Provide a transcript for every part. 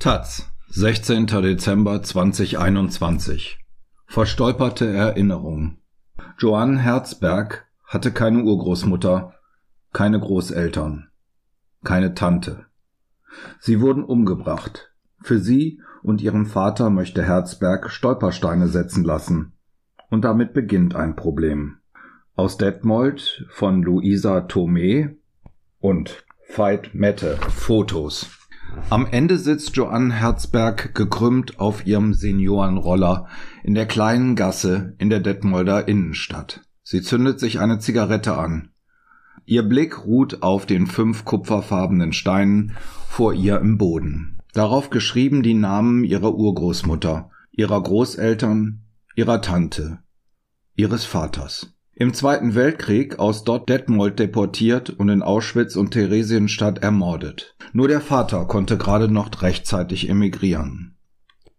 Taz, 16. Dezember 2021. Verstolperte Erinnerung. Joanne Herzberg hatte keine Urgroßmutter, keine Großeltern, keine Tante. Sie wurden umgebracht. Für sie und ihren Vater möchte Herzberg Stolpersteine setzen lassen. Und damit beginnt ein Problem. Aus Detmold von Luisa Thomé und Veit Mette Fotos. Am Ende sitzt Joanne Herzberg gekrümmt auf ihrem Seniorenroller in der kleinen Gasse in der Detmolder Innenstadt. Sie zündet sich eine Zigarette an. Ihr Blick ruht auf den fünf kupferfarbenen Steinen vor ihr im Boden. Darauf geschrieben die Namen ihrer Urgroßmutter, ihrer Großeltern, ihrer Tante, ihres Vaters. Im Zweiten Weltkrieg aus dort Detmold deportiert und in Auschwitz und Theresienstadt ermordet. Nur der Vater konnte gerade noch rechtzeitig emigrieren.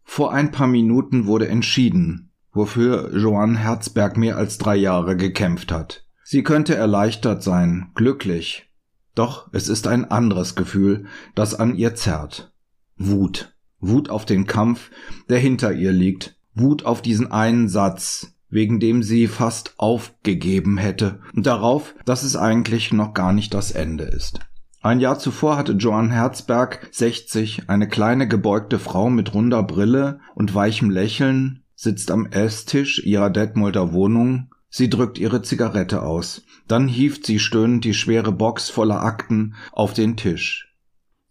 Vor ein paar Minuten wurde entschieden, wofür Joanne Herzberg mehr als drei Jahre gekämpft hat. Sie könnte erleichtert sein, glücklich. Doch es ist ein anderes Gefühl, das an ihr zerrt. Wut. Wut auf den Kampf, der hinter ihr liegt. Wut auf diesen einen Satz, wegen dem sie fast aufgegeben hätte, und darauf, dass es eigentlich noch gar nicht das Ende ist. Ein Jahr zuvor hatte Joan Herzberg, 60, eine kleine gebeugte Frau mit runder Brille und weichem Lächeln, sitzt am Esstisch ihrer Detmolder Wohnung. Sie drückt ihre Zigarette aus. Dann hieft sie stöhnend die schwere Box voller Akten auf den Tisch.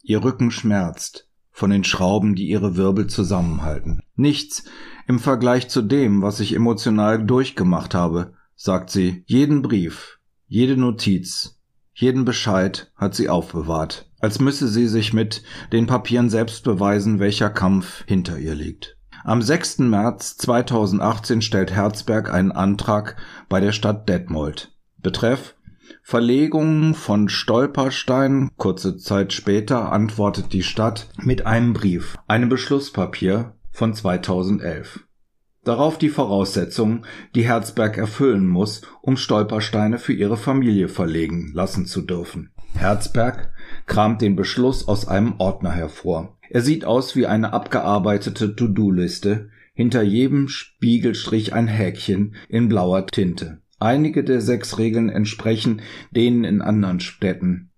Ihr Rücken schmerzt von den Schrauben, die ihre Wirbel zusammenhalten. Nichts im Vergleich zu dem, was ich emotional durchgemacht habe, sagt sie. Jeden Brief, jede Notiz, jeden Bescheid hat sie aufbewahrt, als müsse sie sich mit den Papieren selbst beweisen, welcher Kampf hinter ihr liegt. Am 6. März 2018 stellt Herzberg einen Antrag bei der Stadt Detmold. Betreff Verlegung von Stolperstein. Kurze Zeit später antwortet die Stadt mit einem Brief, einem Beschlusspapier von 2011. Darauf die Voraussetzungen, die Herzberg erfüllen muss, um Stolpersteine für ihre Familie verlegen lassen zu dürfen. Herzberg kramt den Beschluss aus einem Ordner hervor. Er sieht aus wie eine abgearbeitete To-Do-Liste, hinter jedem Spiegelstrich ein Häkchen in blauer Tinte. Einige der sechs Regeln entsprechen denen in anderen Städten.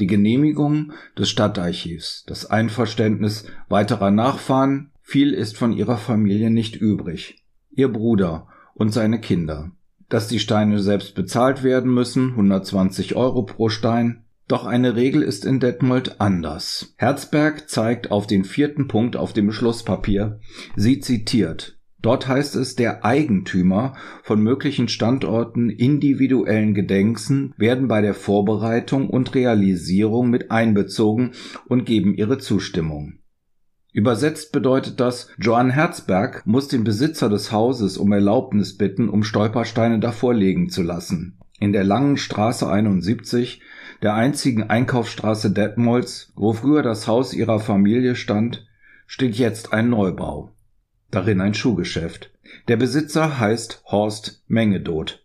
Die Genehmigung des Stadtarchivs, das Einverständnis weiterer Nachfahren, viel ist von ihrer Familie nicht übrig. Ihr Bruder und seine Kinder. Dass die Steine selbst bezahlt werden müssen, 120 Euro pro Stein. Doch eine Regel ist in Detmold anders. Herzberg zeigt auf den vierten Punkt auf dem Beschlusspapier. Sie zitiert Dort heißt es, der Eigentümer von möglichen Standorten individuellen Gedenksen werden bei der Vorbereitung und Realisierung mit einbezogen und geben ihre Zustimmung. Übersetzt bedeutet das, Johann Herzberg muss den Besitzer des Hauses um Erlaubnis bitten, um Stolpersteine davor legen zu lassen. In der langen Straße 71, der einzigen Einkaufsstraße Detmolds, wo früher das Haus ihrer Familie stand, steht jetzt ein Neubau darin ein Schuhgeschäft. Der Besitzer heißt Horst Mengedot.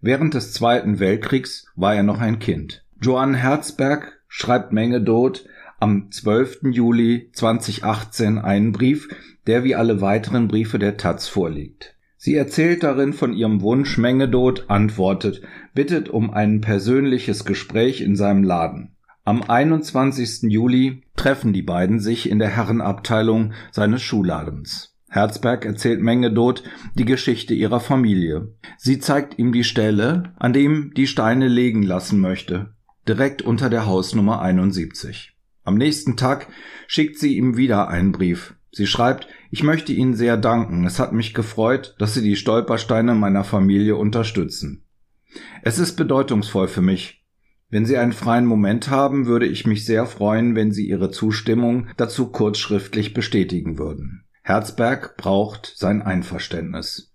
Während des Zweiten Weltkriegs war er noch ein Kind. Johann Herzberg schreibt Mengedot am 12. Juli 2018 einen Brief, der wie alle weiteren Briefe der Taz vorliegt. Sie erzählt darin von ihrem Wunsch, Mengedot antwortet, bittet um ein persönliches Gespräch in seinem Laden. Am 21. Juli treffen die beiden sich in der Herrenabteilung seines Schuhladens. Herzberg erzählt Mengedot die Geschichte ihrer Familie. Sie zeigt ihm die Stelle, an dem die Steine legen lassen möchte, direkt unter der Hausnummer 71. Am nächsten Tag schickt sie ihm wieder einen Brief. Sie schreibt, ich möchte Ihnen sehr danken. Es hat mich gefreut, dass Sie die Stolpersteine meiner Familie unterstützen. Es ist bedeutungsvoll für mich, wenn Sie einen freien Moment haben, würde ich mich sehr freuen, wenn Sie Ihre Zustimmung dazu kurzschriftlich bestätigen würden. Herzberg braucht sein Einverständnis.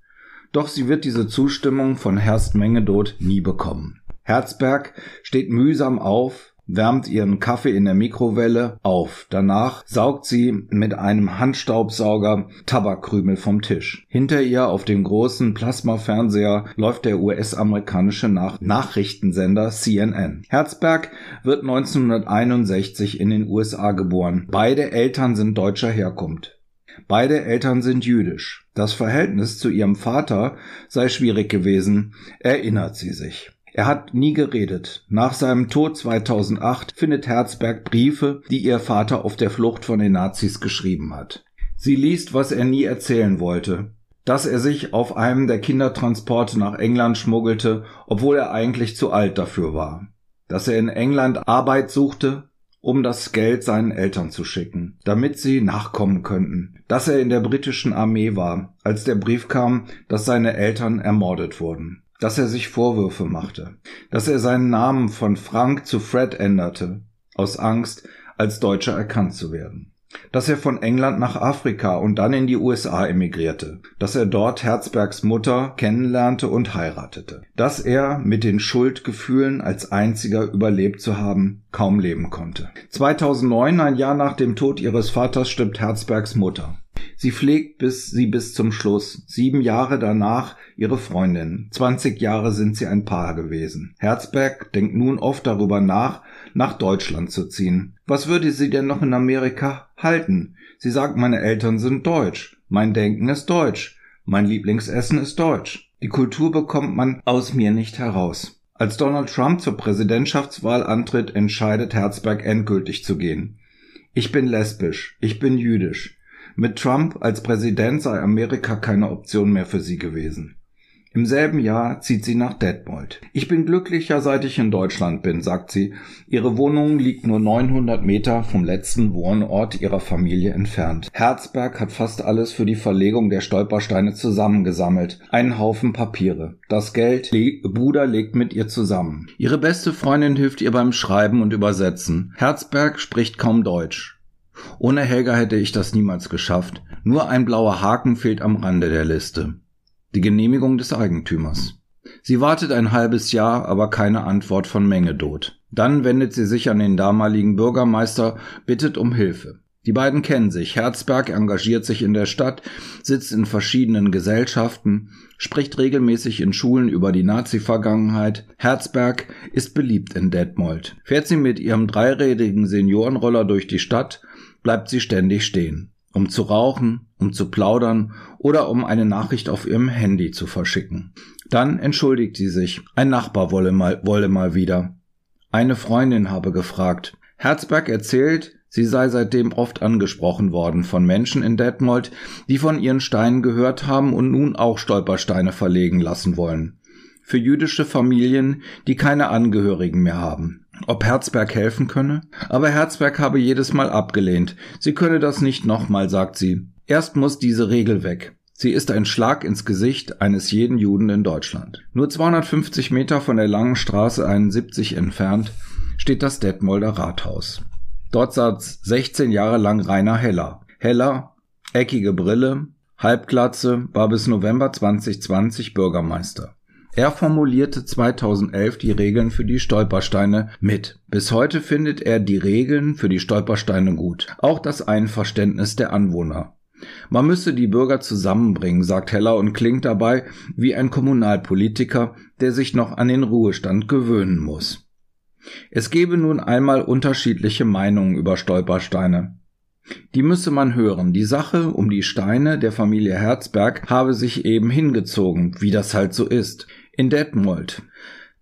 Doch sie wird diese Zustimmung von Herst Mengedot nie bekommen. Herzberg steht mühsam auf, wärmt ihren Kaffee in der Mikrowelle auf. Danach saugt sie mit einem Handstaubsauger Tabakkrümel vom Tisch. Hinter ihr auf dem großen Plasmafernseher läuft der US-amerikanische Nach Nachrichtensender CNN. Herzberg wird 1961 in den USA geboren. Beide Eltern sind deutscher Herkunft. Beide Eltern sind jüdisch. Das Verhältnis zu ihrem Vater sei schwierig gewesen, erinnert sie sich. Er hat nie geredet. Nach seinem Tod 2008 findet Herzberg Briefe, die ihr Vater auf der Flucht von den Nazis geschrieben hat. Sie liest, was er nie erzählen wollte. Dass er sich auf einem der Kindertransporte nach England schmuggelte, obwohl er eigentlich zu alt dafür war. Dass er in England Arbeit suchte, um das Geld seinen Eltern zu schicken, damit sie nachkommen könnten. Dass er in der britischen Armee war, als der Brief kam, dass seine Eltern ermordet wurden dass er sich Vorwürfe machte, dass er seinen Namen von Frank zu Fred änderte, aus Angst, als Deutscher erkannt zu werden, dass er von England nach Afrika und dann in die USA emigrierte, dass er dort Herzbergs Mutter kennenlernte und heiratete, dass er mit den Schuldgefühlen als einziger überlebt zu haben kaum leben konnte. 2009, ein Jahr nach dem Tod ihres Vaters, stirbt Herzbergs Mutter. Sie pflegt bis sie bis zum Schluss. Sieben Jahre danach ihre Freundin. Zwanzig Jahre sind sie ein Paar gewesen. Herzberg denkt nun oft darüber nach, nach Deutschland zu ziehen. Was würde sie denn noch in Amerika halten? Sie sagt, meine Eltern sind deutsch. Mein Denken ist deutsch. Mein Lieblingsessen ist deutsch. Die Kultur bekommt man aus mir nicht heraus. Als Donald Trump zur Präsidentschaftswahl antritt, entscheidet Herzberg endgültig zu gehen. Ich bin lesbisch, ich bin jüdisch. Mit Trump als Präsident sei Amerika keine Option mehr für sie gewesen. Im selben Jahr zieht sie nach Detmold. Ich bin glücklicher, seit ich in Deutschland bin, sagt sie. Ihre Wohnung liegt nur 900 Meter vom letzten Wohnort ihrer Familie entfernt. Herzberg hat fast alles für die Verlegung der Stolpersteine zusammengesammelt. Einen Haufen Papiere. Das Geld, Le Bruder legt mit ihr zusammen. Ihre beste Freundin hilft ihr beim Schreiben und Übersetzen. Herzberg spricht kaum Deutsch. Ohne Helga hätte ich das niemals geschafft. Nur ein blauer Haken fehlt am Rande der Liste. Die Genehmigung des Eigentümers. Sie wartet ein halbes Jahr, aber keine Antwort von Mengedot. Dann wendet sie sich an den damaligen Bürgermeister, bittet um Hilfe. Die beiden kennen sich. Herzberg engagiert sich in der Stadt, sitzt in verschiedenen Gesellschaften, spricht regelmäßig in Schulen über die Nazi-Vergangenheit. Herzberg ist beliebt in Detmold. Fährt sie mit ihrem dreirädigen Seniorenroller durch die Stadt, bleibt sie ständig stehen, um zu rauchen, um zu plaudern oder um eine Nachricht auf ihrem Handy zu verschicken. Dann entschuldigt sie sich. Ein Nachbar wolle mal, wolle mal wieder. Eine Freundin habe gefragt. Herzberg erzählt, sie sei seitdem oft angesprochen worden von Menschen in Detmold, die von ihren Steinen gehört haben und nun auch Stolpersteine verlegen lassen wollen. Für jüdische Familien, die keine Angehörigen mehr haben ob Herzberg helfen könne, aber Herzberg habe jedes Mal abgelehnt. Sie könne das nicht nochmal, sagt sie. Erst muss diese Regel weg. Sie ist ein Schlag ins Gesicht eines jeden Juden in Deutschland. Nur 250 Meter von der langen Straße 71 entfernt steht das Detmolder Rathaus. Dort saß 16 Jahre lang Rainer Heller. Heller, eckige Brille, Halbglatze, war bis November 2020 Bürgermeister. Er formulierte 2011 die Regeln für die Stolpersteine mit. Bis heute findet er die Regeln für die Stolpersteine gut, auch das Einverständnis der Anwohner. Man müsse die Bürger zusammenbringen, sagt Heller und klingt dabei wie ein Kommunalpolitiker, der sich noch an den Ruhestand gewöhnen muss. Es gebe nun einmal unterschiedliche Meinungen über Stolpersteine. Die müsse man hören. Die Sache um die Steine der Familie Herzberg habe sich eben hingezogen, wie das halt so ist in Detmold.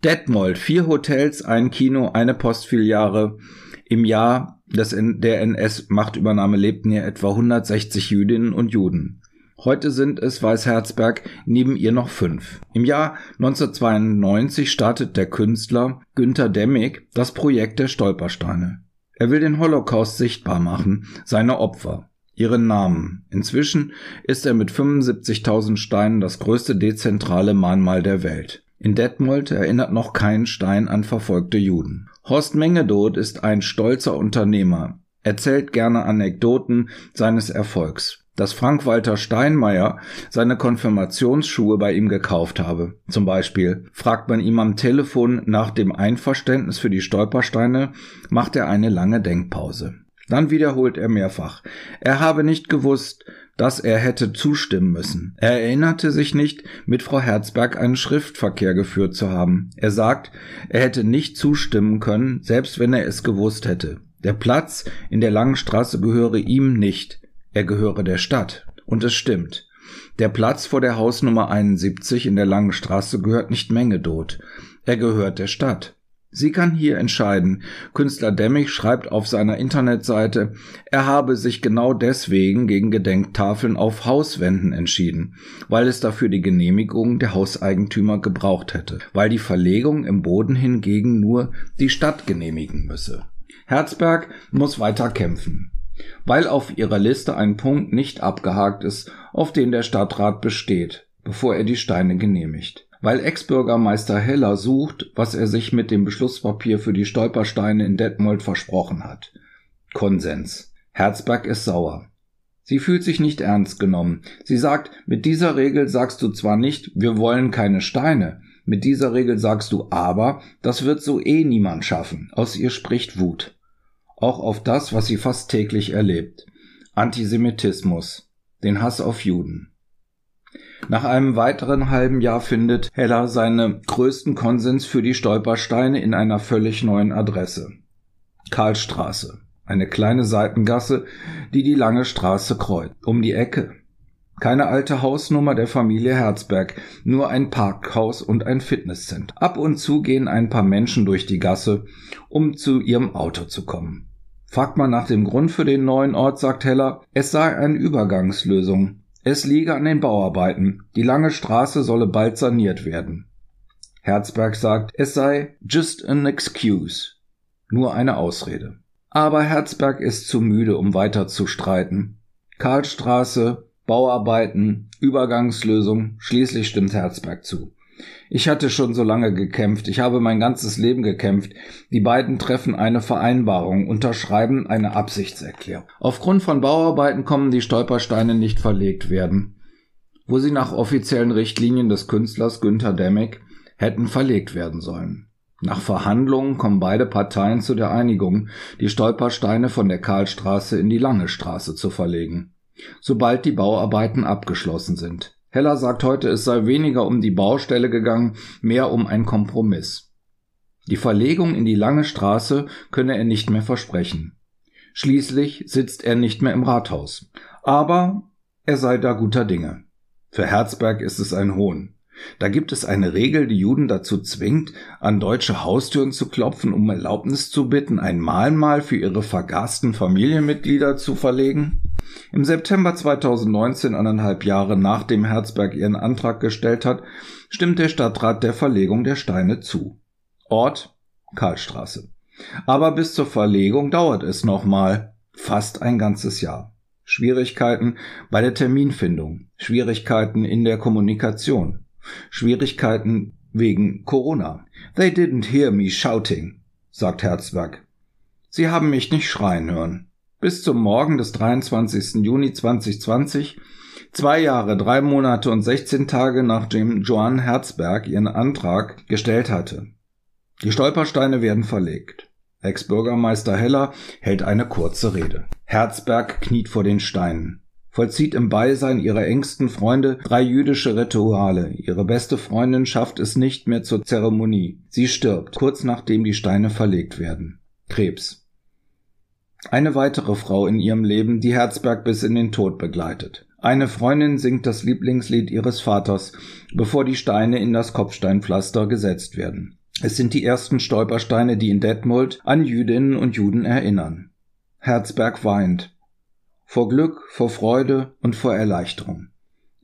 Detmold, vier Hotels, ein Kino, eine Postfiliale. Im Jahr des, der NS-Machtübernahme lebten hier etwa 160 Jüdinnen und Juden. Heute sind es, weiß Herzberg, neben ihr noch fünf. Im Jahr 1992 startet der Künstler Günter Demmig das Projekt der Stolpersteine. Er will den Holocaust sichtbar machen, seine Opfer ihren Namen. Inzwischen ist er mit 75.000 Steinen das größte dezentrale Mahnmal der Welt. In Detmold erinnert noch kein Stein an verfolgte Juden. Horst Mengedot ist ein stolzer Unternehmer, erzählt gerne Anekdoten seines Erfolgs. dass Frank-Walter Steinmeier seine Konfirmationsschuhe bei ihm gekauft habe. Zum Beispiel fragt man ihm am Telefon nach dem Einverständnis für die Stolpersteine, macht er eine lange Denkpause. Dann wiederholt er mehrfach. Er habe nicht gewusst, dass er hätte zustimmen müssen. Er erinnerte sich nicht, mit Frau Herzberg einen Schriftverkehr geführt zu haben. Er sagt, er hätte nicht zustimmen können, selbst wenn er es gewusst hätte. Der Platz in der langen Straße gehöre ihm nicht er gehöre der Stadt. Und es stimmt. Der Platz vor der Hausnummer 71 in der Langen Straße gehört nicht Mengedot. Er gehört der Stadt. Sie kann hier entscheiden. Künstler Demmig schreibt auf seiner Internetseite, er habe sich genau deswegen gegen Gedenktafeln auf Hauswänden entschieden, weil es dafür die Genehmigung der Hauseigentümer gebraucht hätte, weil die Verlegung im Boden hingegen nur die Stadt genehmigen müsse. Herzberg muss weiter kämpfen weil auf ihrer Liste ein Punkt nicht abgehakt ist, auf den der Stadtrat besteht, bevor er die Steine genehmigt. Weil Ex-Bürgermeister Heller sucht, was er sich mit dem Beschlusspapier für die Stolpersteine in Detmold versprochen hat. Konsens. Herzberg ist sauer. Sie fühlt sich nicht ernst genommen. Sie sagt, mit dieser Regel sagst du zwar nicht, wir wollen keine Steine, mit dieser Regel sagst du aber, das wird so eh niemand schaffen. Aus ihr spricht Wut auch auf das, was sie fast täglich erlebt. Antisemitismus, den Hass auf Juden. Nach einem weiteren halben Jahr findet Heller seine größten Konsens für die Stolpersteine in einer völlig neuen Adresse. Karlstraße, eine kleine Seitengasse, die die lange Straße kreuzt. Um die Ecke. Keine alte Hausnummer der Familie Herzberg, nur ein Parkhaus und ein Fitnesscenter. Ab und zu gehen ein paar Menschen durch die Gasse, um zu ihrem Auto zu kommen. Fragt man nach dem Grund für den neuen Ort, sagt Heller, es sei eine Übergangslösung. Es liege an den Bauarbeiten. Die lange Straße solle bald saniert werden. Herzberg sagt, es sei just an excuse. Nur eine Ausrede. Aber Herzberg ist zu müde, um weiter zu streiten. Karlstraße, Bauarbeiten, Übergangslösung, schließlich stimmt Herzberg zu. Ich hatte schon so lange gekämpft, ich habe mein ganzes Leben gekämpft. Die beiden treffen eine Vereinbarung, unterschreiben eine Absichtserklärung. Aufgrund von Bauarbeiten kommen die Stolpersteine nicht verlegt werden, wo sie nach offiziellen Richtlinien des Künstlers Günther Demmick hätten verlegt werden sollen. Nach Verhandlungen kommen beide Parteien zu der Einigung, die Stolpersteine von der Karlstraße in die Lange Straße zu verlegen, sobald die Bauarbeiten abgeschlossen sind. Heller sagt heute, es sei weniger um die Baustelle gegangen, mehr um ein Kompromiss. Die Verlegung in die lange Straße könne er nicht mehr versprechen. Schließlich sitzt er nicht mehr im Rathaus. Aber er sei da guter Dinge. Für Herzberg ist es ein Hohn. Da gibt es eine Regel, die Juden dazu zwingt, an deutsche Haustüren zu klopfen, um Erlaubnis zu bitten, ein Mahnmal für ihre vergasten Familienmitglieder zu verlegen? Im September 2019, anderthalb Jahre nachdem Herzberg ihren Antrag gestellt hat, stimmt der Stadtrat der Verlegung der Steine zu. Ort Karlstraße. Aber bis zur Verlegung dauert es nochmal fast ein ganzes Jahr. Schwierigkeiten bei der Terminfindung, Schwierigkeiten in der Kommunikation, Schwierigkeiten wegen Corona. They didn't hear me shouting, sagt Herzberg. Sie haben mich nicht schreien hören bis zum Morgen des 23. Juni 2020, zwei Jahre, drei Monate und 16 Tage nachdem Joan Herzberg ihren Antrag gestellt hatte. Die Stolpersteine werden verlegt. Ex-Bürgermeister Heller hält eine kurze Rede. Herzberg kniet vor den Steinen, vollzieht im Beisein ihrer engsten Freunde drei jüdische Rituale. Ihre beste Freundin schafft es nicht mehr zur Zeremonie. Sie stirbt, kurz nachdem die Steine verlegt werden. Krebs. Eine weitere Frau in ihrem Leben, die Herzberg bis in den Tod begleitet. Eine Freundin singt das Lieblingslied ihres Vaters, bevor die Steine in das Kopfsteinpflaster gesetzt werden. Es sind die ersten Stolpersteine, die in Detmold an Jüdinnen und Juden erinnern. Herzberg weint. Vor Glück, vor Freude und vor Erleichterung.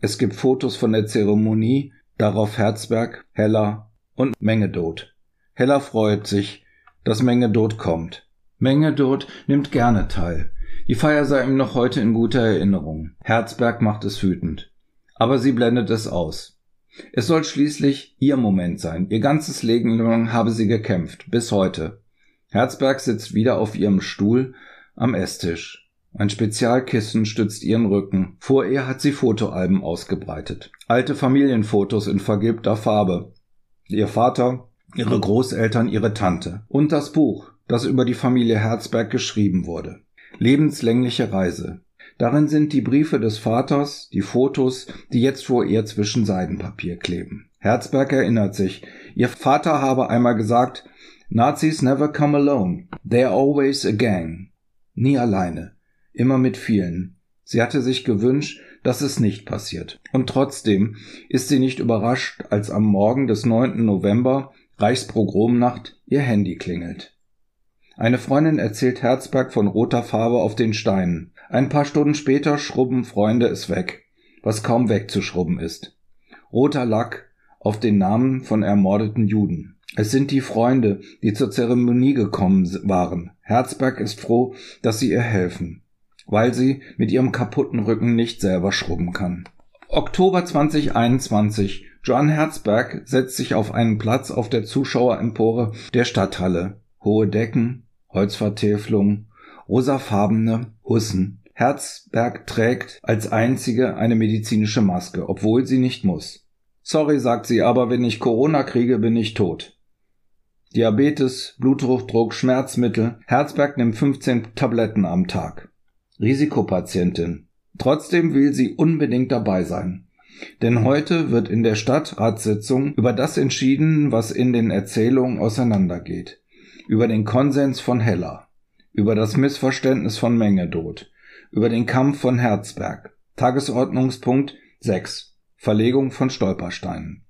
Es gibt Fotos von der Zeremonie, darauf Herzberg, Heller und Mengedot. Heller freut sich, dass Mengedot kommt. Menge dort nimmt gerne teil. Die Feier sei ihm noch heute in guter Erinnerung. Herzberg macht es wütend. Aber sie blendet es aus. Es soll schließlich ihr Moment sein. Ihr ganzes Leben lang habe sie gekämpft, bis heute. Herzberg sitzt wieder auf ihrem Stuhl am Esstisch. Ein Spezialkissen stützt ihren Rücken. Vor ihr hat sie Fotoalben ausgebreitet. Alte Familienfotos in vergilbter Farbe. Ihr Vater, ihre Großeltern, ihre Tante. Und das Buch, das über die Familie Herzberg geschrieben wurde. Lebenslängliche Reise. Darin sind die Briefe des Vaters, die Fotos, die jetzt vor ihr zwischen Seidenpapier kleben. Herzberg erinnert sich, ihr Vater habe einmal gesagt, Nazis never come alone. They're always a gang. Nie alleine. Immer mit vielen. Sie hatte sich gewünscht, dass es nicht passiert. Und trotzdem ist sie nicht überrascht, als am Morgen des 9. November, Reichspogromnacht, ihr Handy klingelt. Eine Freundin erzählt Herzberg von roter Farbe auf den Steinen. Ein paar Stunden später schrubben Freunde es weg, was kaum wegzuschrubben ist. Roter Lack auf den Namen von ermordeten Juden. Es sind die Freunde, die zur Zeremonie gekommen waren. Herzberg ist froh, dass sie ihr helfen, weil sie mit ihrem kaputten Rücken nicht selber schrubben kann. Oktober 2021. Joan Herzberg setzt sich auf einen Platz auf der Zuschauerempore der Stadthalle. Hohe Decken, Holzvertäfelung, rosafarbene Hussen. Herzberg trägt als einzige eine medizinische Maske, obwohl sie nicht muss. Sorry, sagt sie, aber wenn ich Corona kriege, bin ich tot. Diabetes, Bluthochdruck, Schmerzmittel. Herzberg nimmt 15 Tabletten am Tag. Risikopatientin. Trotzdem will sie unbedingt dabei sein. Denn heute wird in der Stadtratssitzung über das entschieden, was in den Erzählungen auseinandergeht über den Konsens von Heller, über das Missverständnis von Mengedot, über den Kampf von Herzberg. Tagesordnungspunkt 6. Verlegung von Stolpersteinen.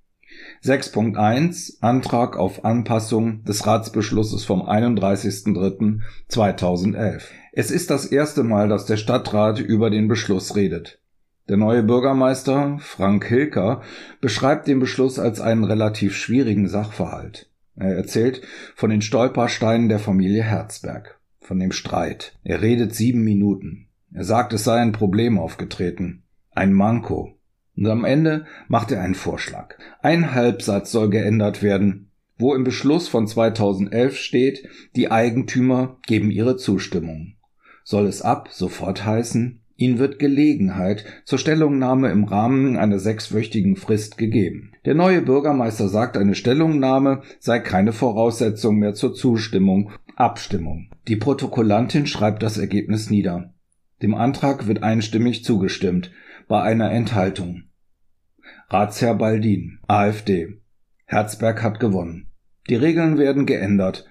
6.1 Antrag auf Anpassung des Ratsbeschlusses vom 31.03.2011. Es ist das erste Mal, dass der Stadtrat über den Beschluss redet. Der neue Bürgermeister, Frank Hilker, beschreibt den Beschluss als einen relativ schwierigen Sachverhalt. Er erzählt von den Stolpersteinen der Familie Herzberg, von dem Streit. Er redet sieben Minuten. Er sagt, es sei ein Problem aufgetreten, ein Manko. Und am Ende macht er einen Vorschlag. Ein Halbsatz soll geändert werden, wo im Beschluss von 2011 steht, die Eigentümer geben ihre Zustimmung. Soll es ab sofort heißen, Ihnen wird Gelegenheit zur Stellungnahme im Rahmen einer sechswöchigen Frist gegeben. Der neue Bürgermeister sagt, eine Stellungnahme sei keine Voraussetzung mehr zur Zustimmung. Abstimmung. Die Protokollantin schreibt das Ergebnis nieder. Dem Antrag wird einstimmig zugestimmt, bei einer Enthaltung. Ratsherr Baldin, AfD. Herzberg hat gewonnen. Die Regeln werden geändert.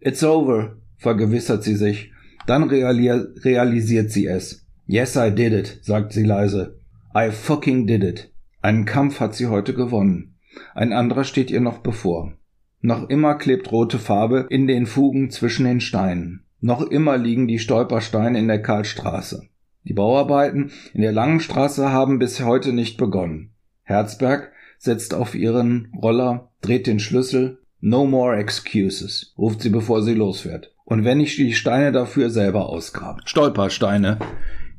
It's over, vergewissert sie sich. Dann realisiert sie es. Yes, I did it, sagt sie leise. I fucking did it. Einen Kampf hat sie heute gewonnen. Ein anderer steht ihr noch bevor. Noch immer klebt rote Farbe in den Fugen zwischen den Steinen. Noch immer liegen die Stolpersteine in der Karlstraße. Die Bauarbeiten in der langen Straße haben bis heute nicht begonnen. Herzberg setzt auf ihren Roller, dreht den Schlüssel. No more excuses, ruft sie, bevor sie losfährt. Und wenn ich die Steine dafür selber ausgrabe. Stolpersteine.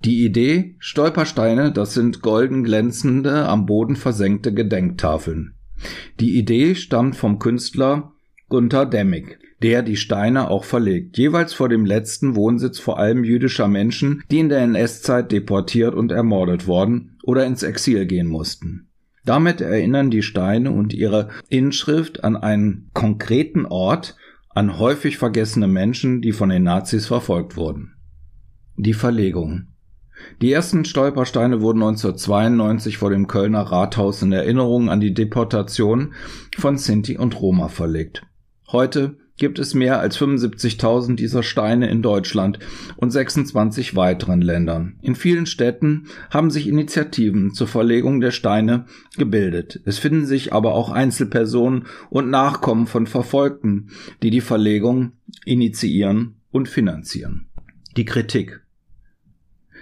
Die Idee Stolpersteine, das sind golden glänzende, am Boden versenkte Gedenktafeln. Die Idee stammt vom Künstler Gunther Demmig, der die Steine auch verlegt, jeweils vor dem letzten Wohnsitz vor allem jüdischer Menschen, die in der NS-Zeit deportiert und ermordet worden oder ins Exil gehen mussten. Damit erinnern die Steine und ihre Inschrift an einen konkreten Ort, an häufig vergessene Menschen, die von den Nazis verfolgt wurden. Die Verlegung die ersten Stolpersteine wurden 1992 vor dem Kölner Rathaus in Erinnerung an die Deportation von Sinti und Roma verlegt. Heute gibt es mehr als 75.000 dieser Steine in Deutschland und 26 weiteren Ländern. In vielen Städten haben sich Initiativen zur Verlegung der Steine gebildet. Es finden sich aber auch Einzelpersonen und Nachkommen von Verfolgten, die die Verlegung initiieren und finanzieren. Die Kritik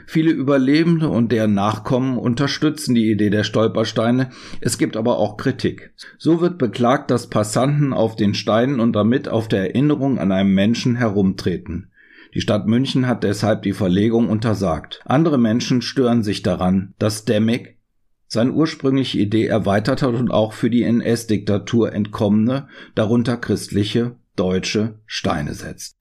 Viele Überlebende und deren Nachkommen unterstützen die Idee der Stolpersteine, es gibt aber auch Kritik. So wird beklagt, dass Passanten auf den Steinen und damit auf der Erinnerung an einen Menschen herumtreten. Die Stadt München hat deshalb die Verlegung untersagt. Andere Menschen stören sich daran, dass Demmig seine ursprüngliche Idee erweitert hat und auch für die NS-Diktatur entkommene, darunter christliche, deutsche Steine setzt.